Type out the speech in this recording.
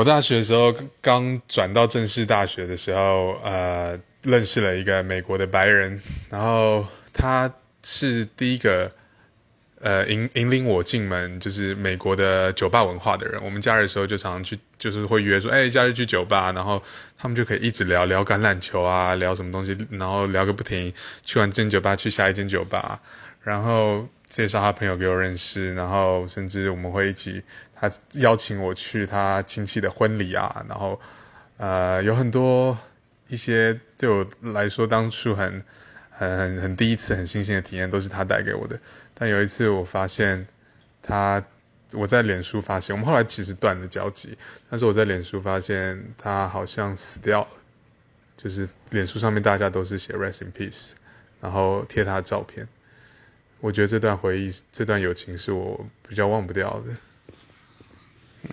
我大学的时候刚转到正式大学的时候，呃，认识了一个美国的白人，然后他是第一个。呃，引引领我进门就是美国的酒吧文化的人。我们假日的时候就常常去，就是会约说，哎，假日去酒吧，然后他们就可以一直聊聊橄榄球啊，聊什么东西，然后聊个不停。去完这间酒吧，去下一间酒吧，然后介绍他朋友给我认识，然后甚至我们会一起，他邀请我去他亲戚的婚礼啊，然后呃，有很多一些对我来说当初很很很很第一次很新鲜的体验，都是他带给我的。但有一次，我发现他，我在脸书发现，我们后来其实断了交集。但是我在脸书发现他好像死掉了，就是脸书上面大家都是写 “rest in peace”，然后贴他的照片。我觉得这段回忆，这段友情是我比较忘不掉的。